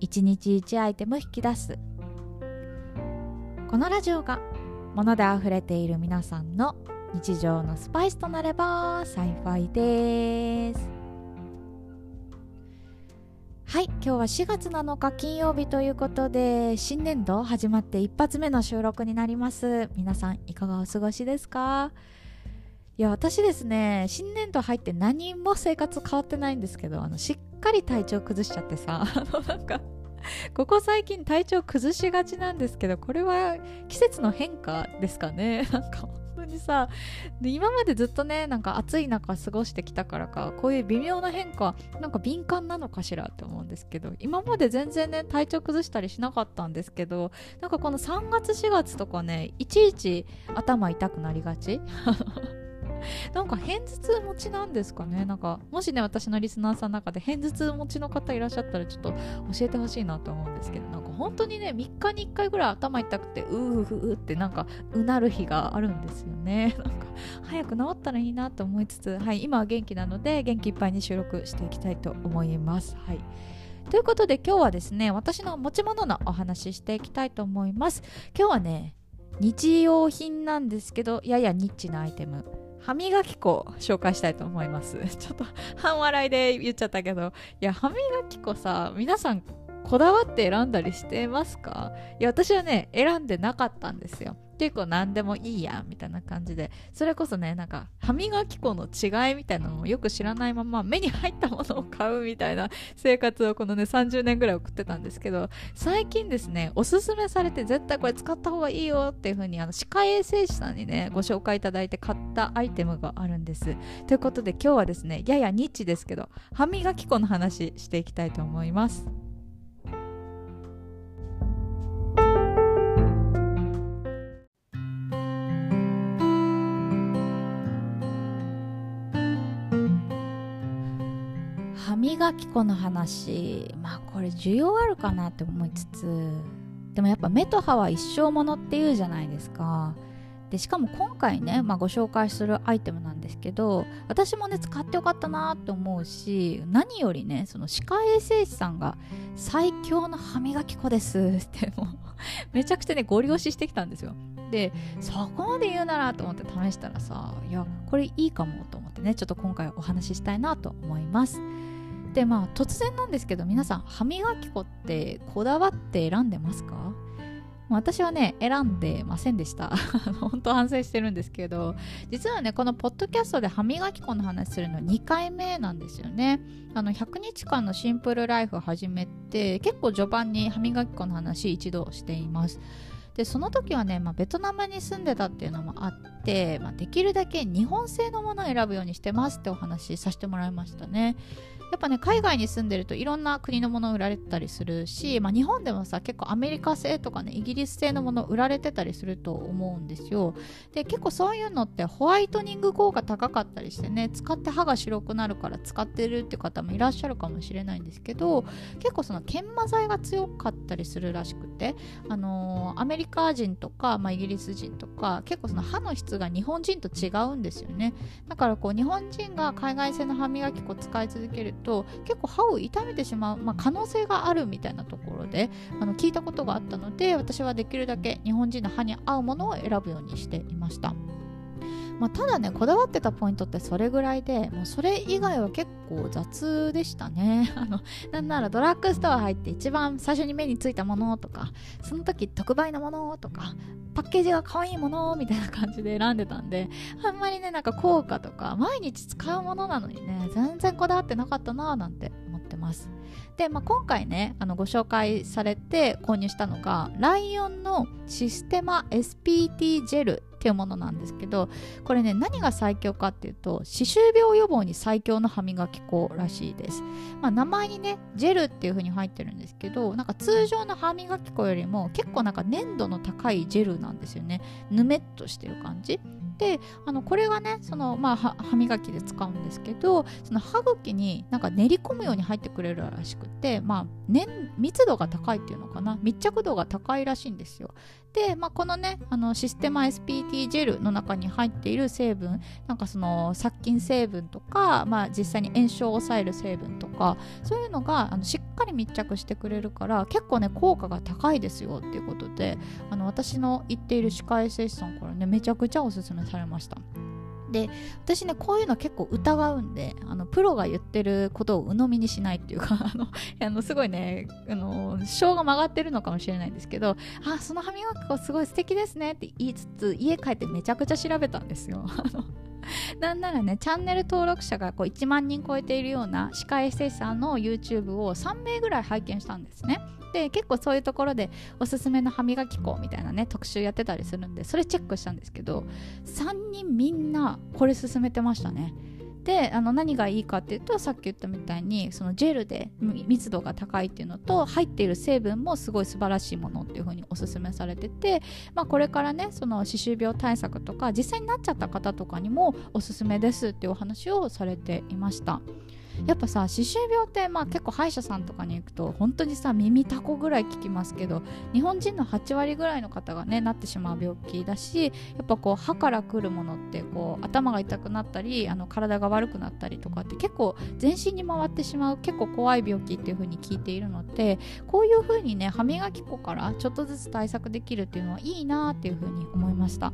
1日1アイテム引き出す。このラジオが物で溢れている皆さんの日常のスパイスとなれば幸いです。はい今日は4月7日金曜日ということで新年度始まって一発目の収録になります。皆さんいかがお過ごしですか？いや私ですね新年度入って何も生活変わってないんですけどあのしっかり体調崩しちゃってさ あのなんか ここ最近体調崩しがちなんですけどこれは季節の変化ですかね？なんか本当にさ今までずっとねなんか暑い中過ごしてきたからかこういう微妙な変化なんか敏感なのかしらって思うんですけど今まで全然ね体調崩したりしなかったんですけどなんかこの3月4月とかねいちいち頭痛くなりがち。なんか片頭痛持ちなんですかね。なんかもしね私のリスナーさんの中で片頭痛持ちの方いらっしゃったらちょっと教えてほしいなと思うんですけどなんか本当にね3日に1回ぐらい頭痛くてうーふーってなんかうなる日があるんですよね。なんか早く治ったらいいなと思いつつはい今は元気なので元気いっぱいに収録していきたいと思います。はい。ということで今日はですね私の持ち物のお話ししていきたいと思います。今日はね日用品なんですけどややニッチなアイテム。歯磨き粉紹介したいと思います。ちょっと半笑いで言っちゃったけど。いや歯磨き粉さ皆さんこだわって選んだりしてますか？いや私はね選んでなかったんですよ。結構何でもいいやみたいな感じで。それこそねなんか歯磨き粉の違いみたいなのもよく知らないまま目に入ったものを買うみたいな 生活をこのね30年ぐらい送ってたんですけど最近ですねおすすめされて絶対これ使った方がいいよっていう風にあの歯科衛生士さんにねご紹介いただいて買ったアイテムがあるんです。ということで今日はですねややニッチですけど歯磨き粉の話していきたいと思います。歯磨き粉の話まあこれ需要あるかなって思いつつでもやっぱ目と歯は一生ものっていうじゃないですか。でしかも今回ね、まあ、ご紹介するアイテムなんですけど私もね使ってよかったなと思うし何よりねその歯科衛生士さんが最強の歯磨き粉ですってもう めちゃくちゃねご利用ししてきたんですよ。でそこまで言うならと思って試したらさいやこれいいかもと思ってねちょっと今回お話ししたいなと思います。でまあ突然なんですけど皆さん歯磨き粉ってこだわって選んでますか？私はね選んでませんでした。本当反省してるんですけど実はねこのポッドキャストで歯磨き粉の話するの2回目なんですよね。あの100日間のシンプルライフ始めて結構序盤に歯磨き粉の話一度しています。でその時はね、まあ、ベトナムに住んでたっていうのもあって、まあ、できるだけ日本製のものを選ぶようにしてますってお話しさせてもらいましたね。やっぱね海外に住んでるといろんな国のもの売られてたりするし、まあ、日本でもさ結構アメリカ製とかねイギリス製のもの売られてたりすると思うんですよ。で結構そういうのってホワイトニング効果高かったりしてね使って歯が白くなるから使ってるって方もいらっしゃるかもしれないんですけど結構その研磨剤が強かったりするらしくてあのーアメリカ人とか、まあ、イギリス人とか結構その歯の質が日本人と違うんですよねだからこう日本人が海外製の歯磨き粉を使い続けると結構歯を痛めてしまう、まあ、可能性があるみたいなところであの聞いたことがあったので私はできるだけ日本人の歯に合うものを選ぶようにしていました。まあ、ただねこだわってたポイントってそれぐらいでもうそれ以外は結構雑でしたね。あのなんならドラッグストア入って一番最初に目についたものとかその時特売のものとかパッケージが可愛いものみたいな感じで選んでたんであんまりねなんか効果とか毎日使うものなのにね全然こだわってなかったなーなんて思ってます。で、まあ、今回ねあのご紹介されて購入したのがライオンのシステマ SPT ジェルっていうものなんですけどこれね何が最強かっていうと歯周病予防に最強の歯磨き粉らしいです、まあ、名前にねジェルっていう風に入ってるんですけどなんか通常の歯磨き粉よりも結構なんか粘度の高いジェルなんですよね。ぬめっとしてる感じ。であのこれがねその、まあ、歯磨きで使うんですけどその歯茎になんか練り込むように入ってくれるらしくて、まあ、密度が高いっていうのかな密着度が高いらしいんですよ。で、まあ、このねあのシステマ SPT ジェルの中に入っている成分なんかその殺菌成分とか、まあ、実際に炎症を抑える成分とかそういうのがあのしっかり密着してくれるから結構ね効果が高いですよっていうことであの私の言っている歯科衛生士さんからねめちゃくちゃおすすめされました。で私ねこういうの結構疑うんであのプロが言ってることを鵜呑みにしないっていうか あのあのすごいねあの性が曲がってるのかもしれないんですけどあその歯磨き粉すごい素敵ですねって言いつつ家帰ってめちゃくちゃ調べたんですよ。なんならねチャンネル登録者がこう1万人超えているような歯科衛生士さんの YouTube を3名ぐらい拝見したんですね。で結構そういうところでおすすめの歯磨き粉みたいなね特集やってたりするんでそれチェックしたんですけど3人みんなこれ勧めてましたねであの何がいいかっていうとさっき言ったみたいにそのジェルで密度が高いっていうのと入っている成分もすごい素晴らしいものっていう風におすすめされてて、まあ、これからねその歯周病対策とか実際になっちゃった方とかにもおすすめですっていうお話をされていました。やっぱさ歯周病ってまあ結構歯医者さんとかに行くと本当にさ耳たこぐらい聞きますけど日本人の8割ぐらいの方がねなってしまう病気だしやっぱこう歯からくるものってこう頭が痛くなったりあの体が悪くなったりとかって結構全身に回ってしまう結構怖い病気っていう風に聞いているのでこういう風にね歯磨き粉からちょっとずつ対策できるっていうのはいいなっていう風に思いました。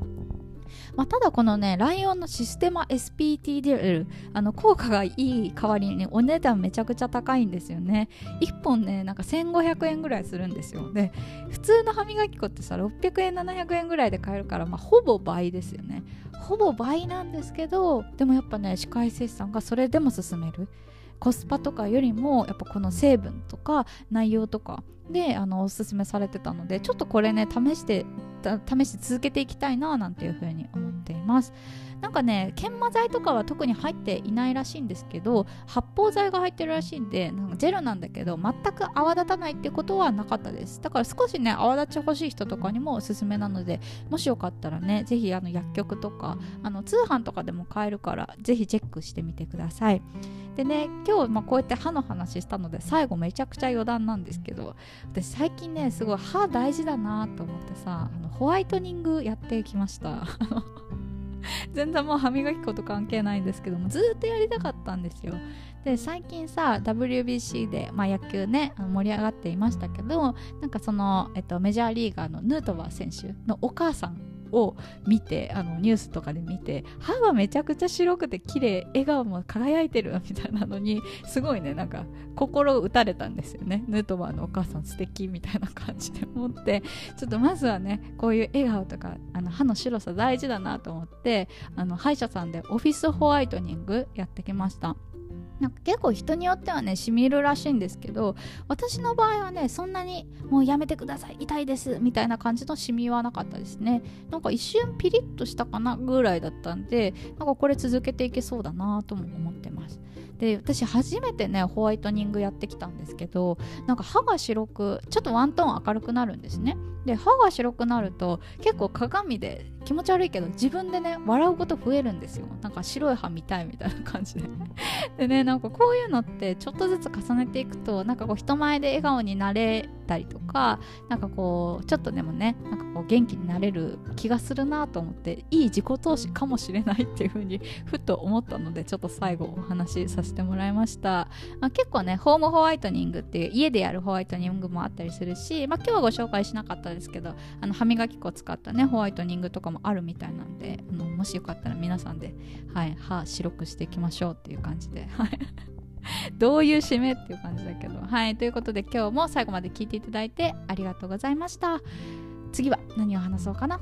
まあ、ただこのね、ライオンのシステマ SPT でるあの効果がいい代わりにね、お値段めちゃくちゃ高いんですよね。1本ね、なんか1500円ぐらいするんですよ。で、普通の歯磨き粉ってさ、600円、700円ぐらいで買えるから、まあ、ほぼ倍ですよね。ほぼ倍なんですけど、でもやっぱね、歯科衛生士さんがそれでも勧める。コスパとかよりもやっぱこの成分とか内容とかであのおすすめされてたのでちょっとこれね試して試し続けていきたいななんていうふうに思っています。なんかね研磨剤とかは特に入っていないらしいんですけど発泡剤が入ってるらしいんでなんかジェルなんだけど全く泡立たないってことはなかったです。だから少しね泡立ち欲しい人とかにもおすすめなのでもしよかったらねぜひあの薬局とかあの通販とかでも買えるからぜひチェックしてみてください。でね今日、ま、こうやって歯の話したので最後めちゃくちゃ余談なんですけど私最近ねすごい歯大事だなと思ってさあのホワイトニングやってきました。全然もう歯磨き粉と関係ないんですけどもずっとやりたかったんですよ。で最近さ WBC で、まあ、野球ね盛り上がっていましたけどなんかその、えっと、メジャーリーガーのヌートバー選手のお母さんを見てあのニュースとかで見て歯がめちゃくちゃ白くて綺麗笑顔も輝いてるみたいなのにすごいねなんか心打たれたんですよねヌートバーのお母さん素敵みたいな感じで思ってちょっとまずはねこういう笑顔とかあの歯の白さ大事だなと思ってあの歯医者さんでオフィスホワイトニングやってきました。なんか結構人によってはねしみるらしいんですけど私の場合はねそんなにもうやめてください痛いですみたいな感じのしみはなかったですね。なんか一瞬ピリッとしたかなぐらいだったんでなんかこれ続けていけそうだなとも思ってます。で私初めてねホワイトニングやってきたんですけどなんか歯が白くちょっとワントーン明るくなるんですね。で歯が白くなると結構鏡で気持ち悪いけど自分でね笑うこと増えるんですよ。なんか白い歯見たいみたいな感じで。でねなんかこういうのってちょっとずつ重ねていくとなんかこう人前で笑顔になれたりとかなんかこうちょっとでもねなんかこう元気になれる気がするなと思っていい自己投資かもしれないっていう風にふと思ったのでちょっと最後お話しさせてもらいました、まあ、結構ねホームホワイトニングっていう家でやるホワイトニングもあったりするし、まあ、今日はご紹介しなかったですけどあの歯磨き粉を使ったねホワイトニングとかもあるみたいなんであのもしよかったら皆さんで、はい、歯白くしていきましょうっていう感じで、はい、どういう締めっていう感じだけどはい。ということで今日も最後まで聞いていただいてありがとうございました。次は何を話そうかな？